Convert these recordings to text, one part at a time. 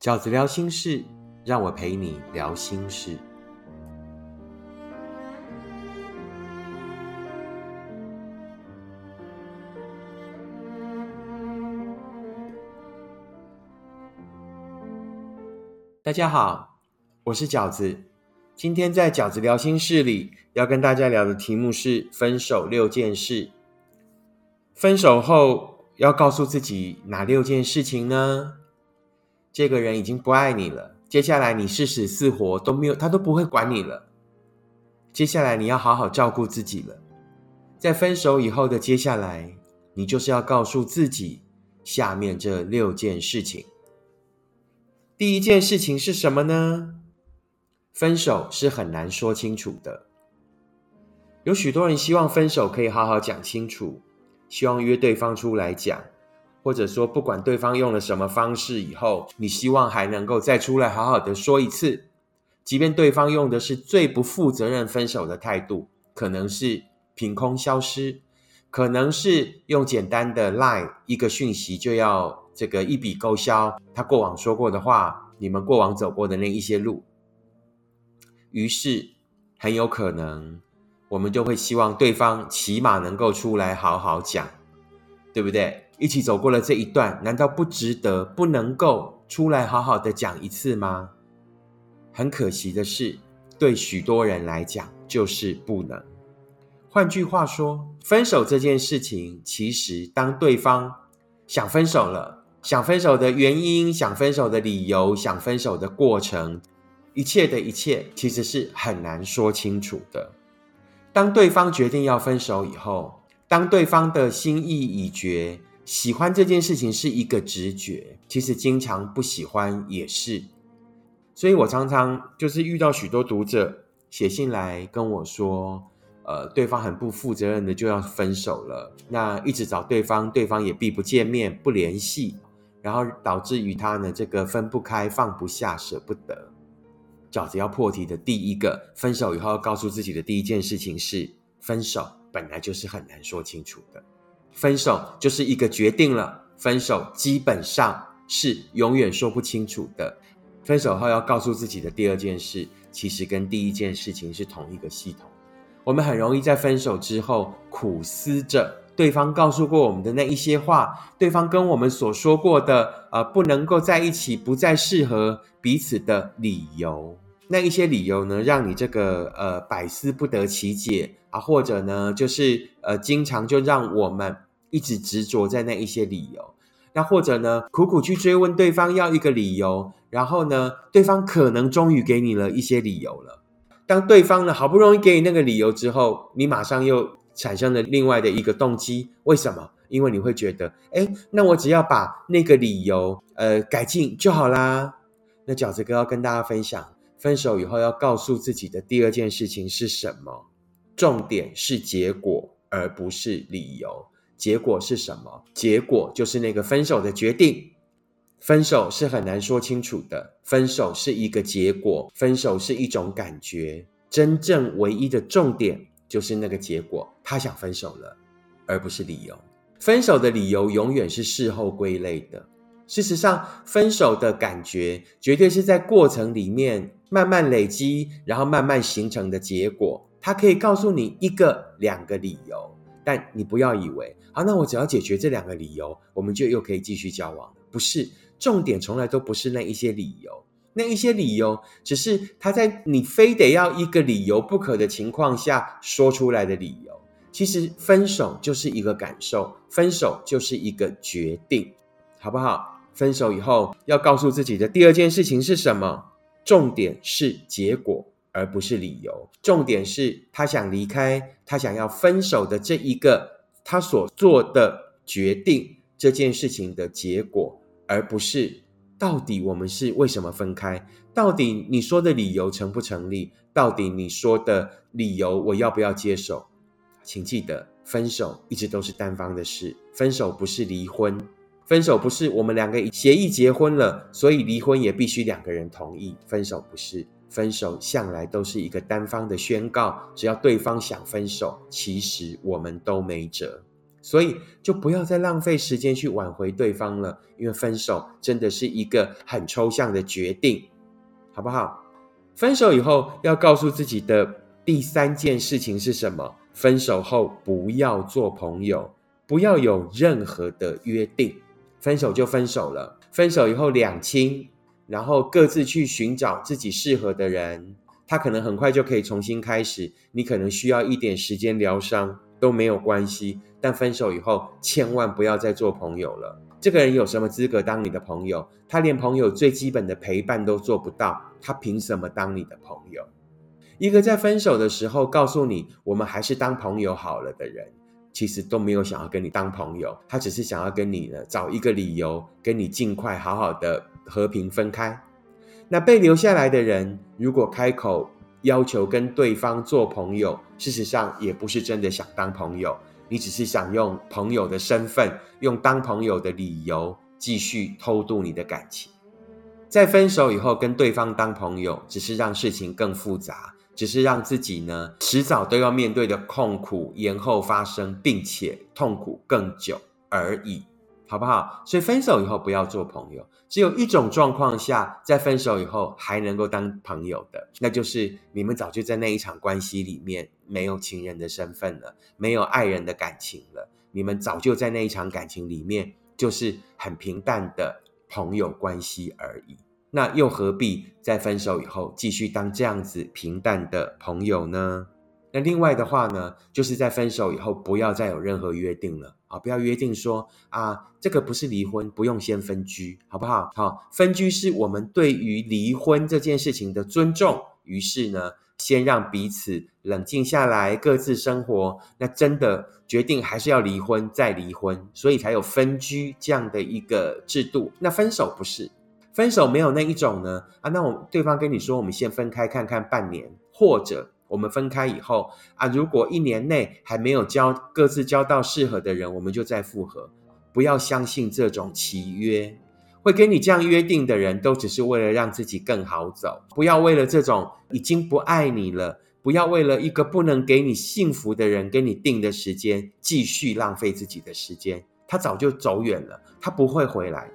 饺子聊心事，让我陪你聊心事。大家好，我是饺子。今天在饺子聊心事里，要跟大家聊的题目是分手六件事。分手后要告诉自己哪六件事情呢？这个人已经不爱你了，接下来你是死是活都没有，他都不会管你了。接下来你要好好照顾自己了。在分手以后的接下来，你就是要告诉自己下面这六件事情。第一件事情是什么呢？分手是很难说清楚的。有许多人希望分手可以好好讲清楚，希望约对方出来讲，或者说不管对方用了什么方式，以后你希望还能够再出来好好的说一次。即便对方用的是最不负责任分手的态度，可能是凭空消失，可能是用简单的 lie 一个讯息就要。这个一笔勾销，他过往说过的话，你们过往走过的那一些路，于是很有可能，我们就会希望对方起码能够出来好好讲，对不对？一起走过了这一段，难道不值得、不能够出来好好的讲一次吗？很可惜的是，对许多人来讲，就是不能。换句话说，分手这件事情，其实当对方想分手了。想分手的原因，想分手的理由，想分手的过程，一切的一切，其实是很难说清楚的。当对方决定要分手以后，当对方的心意已决，喜欢这件事情是一个直觉，其实经常不喜欢也是。所以我常常就是遇到许多读者写信来跟我说。呃，对方很不负责任的就要分手了，那一直找对方，对方也避不见面、不联系，然后导致于他呢这个分不开、放不下、舍不得。饺子要破题的第一个，分手以后要告诉自己的第一件事情是：分手本来就是很难说清楚的，分手就是一个决定了，分手基本上是永远说不清楚的。分手后要告诉自己的第二件事，其实跟第一件事情是同一个系统。我们很容易在分手之后苦思着对方告诉过我们的那一些话，对方跟我们所说过的呃不能够在一起、不再适合彼此的理由，那一些理由呢，让你这个呃百思不得其解啊，或者呢，就是呃经常就让我们一直执着在那一些理由，那或者呢，苦苦去追问对方要一个理由，然后呢，对方可能终于给你了一些理由了。当对方呢好不容易给你那个理由之后，你马上又产生了另外的一个动机，为什么？因为你会觉得，哎，那我只要把那个理由呃改进就好啦。那饺子哥要跟大家分享，分手以后要告诉自己的第二件事情是什么？重点是结果，而不是理由。结果是什么？结果就是那个分手的决定。分手是很难说清楚的，分手是一个结果，分手是一种感觉，真正唯一的重点就是那个结果，他想分手了，而不是理由。分手的理由永远是事后归类的。事实上，分手的感觉绝对是在过程里面慢慢累积，然后慢慢形成的结果。他可以告诉你一个、两个理由，但你不要以为，好，那我只要解决这两个理由，我们就又可以继续交往不是。重点从来都不是那一些理由，那一些理由只是他在你非得要一个理由不可的情况下说出来的理由。其实分手就是一个感受，分手就是一个决定，好不好？分手以后要告诉自己的第二件事情是什么？重点是结果，而不是理由。重点是他想离开，他想要分手的这一个他所做的决定，这件事情的结果。而不是到底我们是为什么分开？到底你说的理由成不成立？到底你说的理由我要不要接受？请记得，分手一直都是单方的事，分手不是离婚，分手不是我们两个协议结婚了，所以离婚也必须两个人同意。分手不是，分手向来都是一个单方的宣告，只要对方想分手，其实我们都没辙。所以就不要再浪费时间去挽回对方了，因为分手真的是一个很抽象的决定，好不好？分手以后要告诉自己的第三件事情是什么？分手后不要做朋友，不要有任何的约定，分手就分手了。分手以后两清，然后各自去寻找自己适合的人，他可能很快就可以重新开始，你可能需要一点时间疗伤都没有关系。但分手以后，千万不要再做朋友了。这个人有什么资格当你的朋友？他连朋友最基本的陪伴都做不到，他凭什么当你的朋友？一个在分手的时候告诉你“我们还是当朋友好了”的人，其实都没有想要跟你当朋友，他只是想要跟你呢找一个理由，跟你尽快好好的和平分开。那被留下来的人，如果开口要求跟对方做朋友，事实上也不是真的想当朋友。你只是想用朋友的身份，用当朋友的理由继续偷渡你的感情，在分手以后跟对方当朋友，只是让事情更复杂，只是让自己呢迟早都要面对的痛苦延后发生，并且痛苦更久而已。好不好？所以分手以后不要做朋友。只有一种状况下，在分手以后还能够当朋友的，那就是你们早就在那一场关系里面没有情人的身份了，没有爱人的感情了。你们早就在那一场感情里面，就是很平淡的朋友关系而已。那又何必在分手以后继续当这样子平淡的朋友呢？那另外的话呢，就是在分手以后不要再有任何约定了啊！不要约定说啊，这个不是离婚，不用先分居，好不好？好，分居是我们对于离婚这件事情的尊重。于是呢，先让彼此冷静下来，各自生活。那真的决定还是要离婚，再离婚，所以才有分居这样的一个制度。那分手不是，分手没有那一种呢啊？那我对方跟你说，我们先分开看看半年，或者。我们分开以后啊，如果一年内还没有交各自交到适合的人，我们就再复合。不要相信这种契约，会跟你这样约定的人都只是为了让自己更好走。不要为了这种已经不爱你了，不要为了一个不能给你幸福的人跟你定的时间，继续浪费自己的时间。他早就走远了，他不会回来。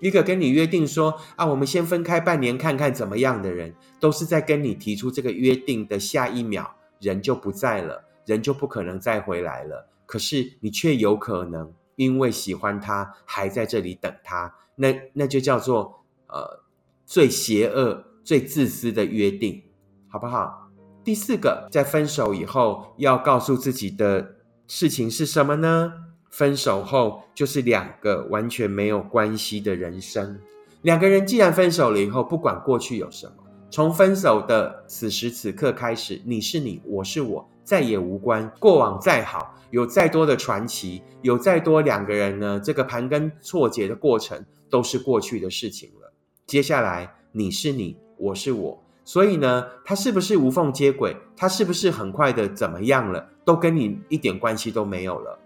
一个跟你约定说啊，我们先分开半年看看怎么样的人，都是在跟你提出这个约定的下一秒，人就不在了，人就不可能再回来了。可是你却有可能因为喜欢他，还在这里等他，那那就叫做呃最邪恶、最自私的约定，好不好？第四个，在分手以后要告诉自己的事情是什么呢？分手后就是两个完全没有关系的人生。两个人既然分手了以后，不管过去有什么，从分手的此时此刻开始，你是你，我是我，再也无关。过往再好，有再多的传奇，有再多两个人呢，这个盘根错节的过程都是过去的事情了。接下来，你是你，我是我，所以呢，他是不是无缝接轨？他是不是很快的怎么样了？都跟你一点关系都没有了。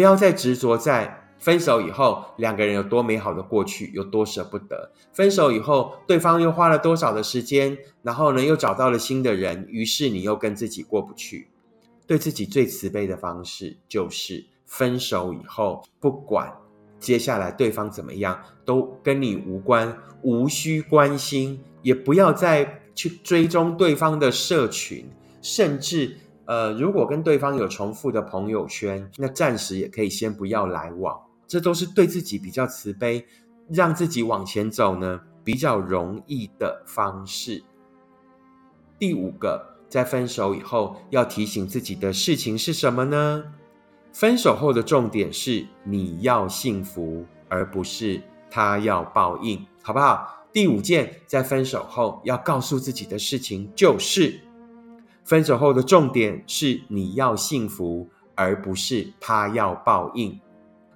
不要再执着在分手以后两个人有多美好的过去，有多舍不得。分手以后，对方又花了多少的时间，然后呢，又找到了新的人，于是你又跟自己过不去。对自己最慈悲的方式，就是分手以后，不管接下来对方怎么样，都跟你无关，无需关心，也不要再去追踪对方的社群，甚至。呃，如果跟对方有重复的朋友圈，那暂时也可以先不要来往，这都是对自己比较慈悲，让自己往前走呢比较容易的方式。第五个，在分手以后要提醒自己的事情是什么呢？分手后的重点是你要幸福，而不是他要报应，好不好？第五件，在分手后要告诉自己的事情就是。分手后的重点是你要幸福，而不是他要报应。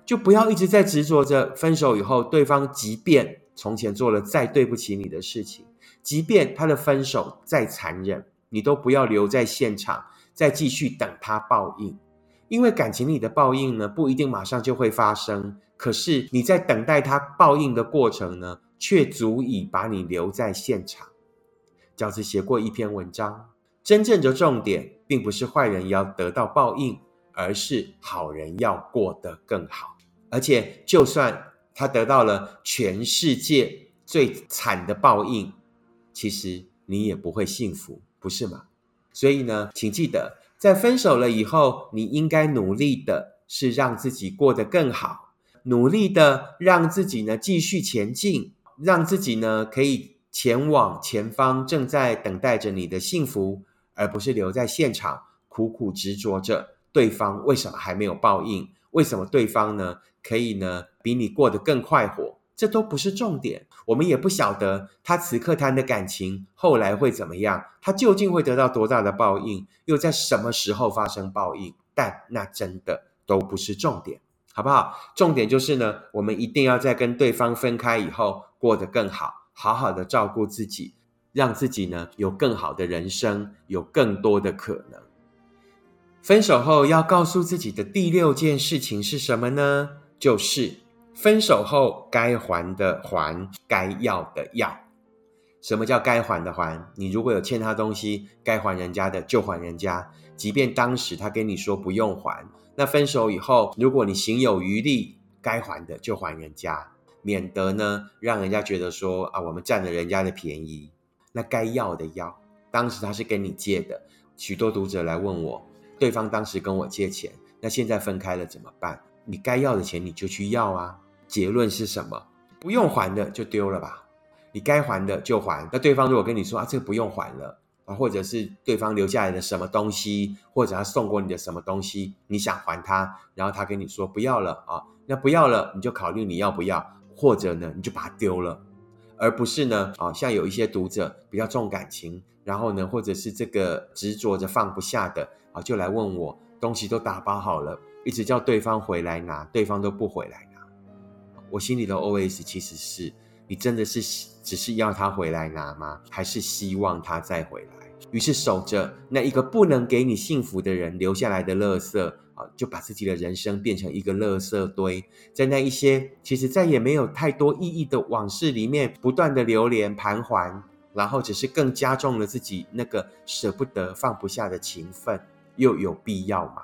就不要一直在执着着分手以后，对方即便从前做了再对不起你的事情，即便他的分手再残忍，你都不要留在现场，再继续等他报应。因为感情里的报应呢，不一定马上就会发生。可是你在等待他报应的过程呢，却足以把你留在现场。饺子写过一篇文章。真正的重点，并不是坏人要得到报应，而是好人要过得更好。而且，就算他得到了全世界最惨的报应，其实你也不会幸福，不是吗？所以呢，请记得，在分手了以后，你应该努力的是让自己过得更好，努力的让自己呢继续前进，让自己呢可以前往前方正在等待着你的幸福，而不是留在现场苦苦执着着对方为什么还没有报应，为什么对方呢可以呢比你过得更快活。这都不是重点，我们也不晓得他此刻谈的感情后来会怎么样，他究竟会得到多大的报应，又在什么时候发生报应？但那真的都不是重点，好不好？重点就是呢，我们一定要在跟对方分开以后过得更好，好好的照顾自己，让自己呢有更好的人生，有更多的可能。分手后要告诉自己的第六件事情是什么呢？就是。分手后该还的还，该要的要。什么叫该还的还？你如果有欠他东西，该还人家的就还人家，即便当时他跟你说不用还。那分手以后，如果你行有余力，该还的就还人家，免得呢让人家觉得说啊我们占了人家的便宜。那该要的要，当时他是跟你借的。许多读者来问我，对方当时跟我借钱，那现在分开了怎么办？你该要的钱你就去要啊。结论是什么？不用还的就丢了吧，你该还的就还。那对方如果跟你说啊，这个不用还了啊，或者是对方留下来的什么东西，或者他送过你的什么东西，你想还他，然后他跟你说不要了啊，那不要了，你就考虑你要不要，或者呢，你就把它丢了，而不是呢啊，像有一些读者比较重感情，然后呢，或者是这个执着着放不下的啊，就来问我，东西都打包好了，一直叫对方回来拿，对方都不回来拿。我心里的 OS 其实是你真的是只是要他回来拿吗？还是希望他再回来？于是守着那一个不能给你幸福的人留下来的垃圾啊，就把自己的人生变成一个垃圾堆，在那一些其实再也没有太多意义的往事里面不断的流连盘桓，然后只是更加重了自己那个舍不得放不下的情分，又有必要吗？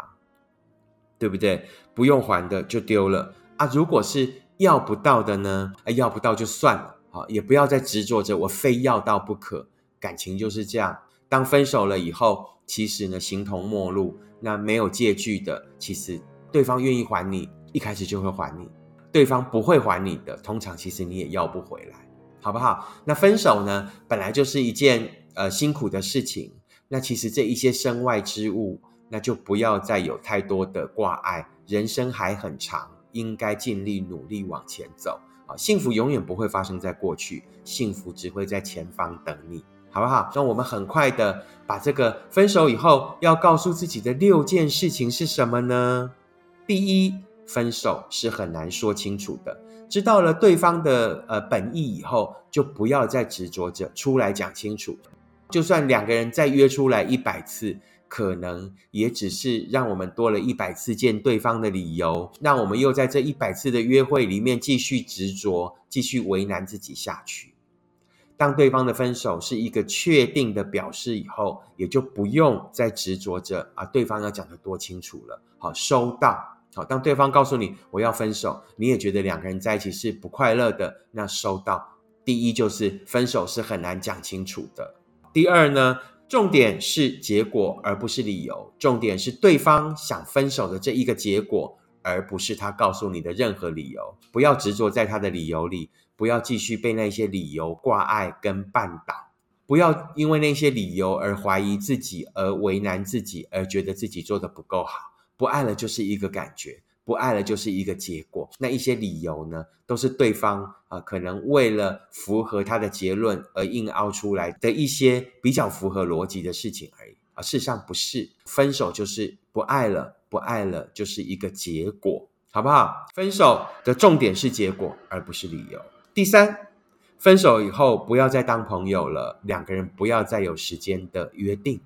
对不对？不用还的就丢了啊！如果是要不到的呢？哎，要不到就算了，好，也不要再执着着我非要到不可。感情就是这样，当分手了以后，其实呢形同陌路。那没有借据的，其实对方愿意还你，一开始就会还你；对方不会还你的，通常其实你也要不回来，好不好？那分手呢，本来就是一件呃辛苦的事情。那其实这一些身外之物，那就不要再有太多的挂碍。人生还很长。应该尽力努力往前走啊！幸福永远不会发生在过去，幸福只会在前方等你，好不好？那我们很快的把这个分手以后要告诉自己的六件事情是什么呢？第一，分手是很难说清楚的，知道了对方的呃本意以后，就不要再执着着出来讲清楚，就算两个人再约出来一百次。可能也只是让我们多了一百次见对方的理由，让我们又在这一百次的约会里面继续执着，继续为难自己下去。当对方的分手是一个确定的表示以后，也就不用再执着着啊，对方要讲的多清楚了。好，收到。好，当对方告诉你我要分手，你也觉得两个人在一起是不快乐的，那收到。第一就是分手是很难讲清楚的。第二呢？重点是结果，而不是理由。重点是对方想分手的这一个结果，而不是他告诉你的任何理由。不要执着在他的理由里，不要继续被那些理由挂碍跟绊倒。不要因为那些理由而怀疑自己，而为难自己，而觉得自己做的不够好。不爱了就是一个感觉。不爱了就是一个结果，那一些理由呢，都是对方啊，可能为了符合他的结论而硬凹出来的一些比较符合逻辑的事情而已啊。事实上不是，分手就是不爱了，不爱了就是一个结果，好不好？分手的重点是结果，而不是理由。第三，分手以后不要再当朋友了，两个人不要再有时间的约定。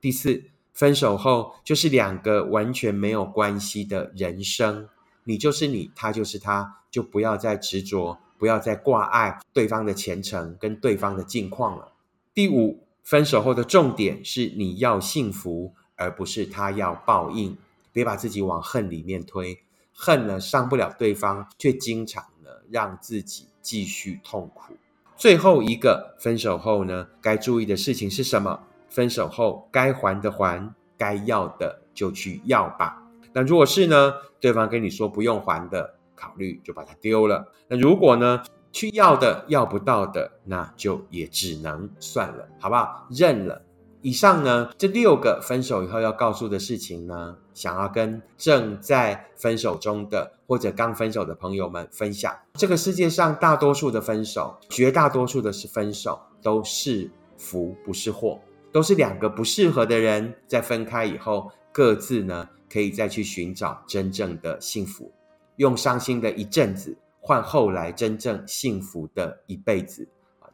第四。分手后就是两个完全没有关系的人生，你就是你，他就是他，就不要再执着，不要再挂碍对方的前程跟对方的近况了。第五，分手后的重点是你要幸福，而不是他要报应。别把自己往恨里面推。恨呢伤不了对方，却经常呢让自己继续痛苦。最后一个，分手后呢该注意的事情是什么？分手后该还的还，该要的就去要吧。那如果是呢，对方跟你说不用还的，考虑就把它丢了。那如果呢去要的要不到的，那就也只能算了，好不好？认了。以上呢，这六个分手以后要告诉的事情呢，想要跟正在分手中的或者刚分手的朋友们分享。这个世界上大多数的分手，绝大多数的是分手，都是福不是祸，都是两个不适合的人在分开以后，各自呢可以再去寻找真正的幸福，用伤心的一阵子换后来真正幸福的一辈子。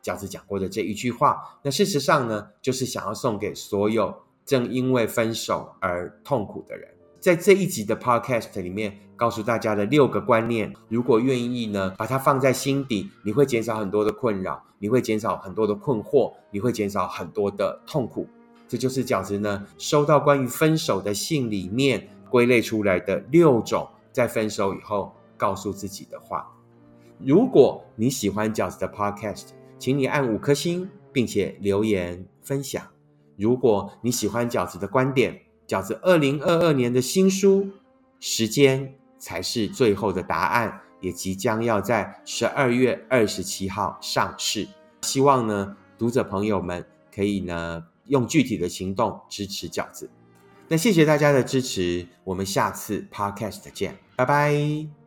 饺子讲过的这一句话，那事实上呢，就是想要送给所有正因为分手而痛苦的人。在这一集的 Podcast 里面，告诉大家的六个观念，如果愿意呢，把它放在心底，你会减少很多的困扰，你会减少很多的困惑，你会减少很多的痛苦。这就是饺子呢收到关于分手的信里面归类出来的六种在分手以后告诉自己的话。如果你喜欢饺子的 Podcast，请你按五颗星，并且留言分享。如果你喜欢饺子的观点，饺子二零二二年的新书《时间才是最后的答案》也即将要在十二月二十七号上市。希望呢，读者朋友们可以呢用具体的行动支持饺子。那谢谢大家的支持，我们下次 Podcast 见，拜拜。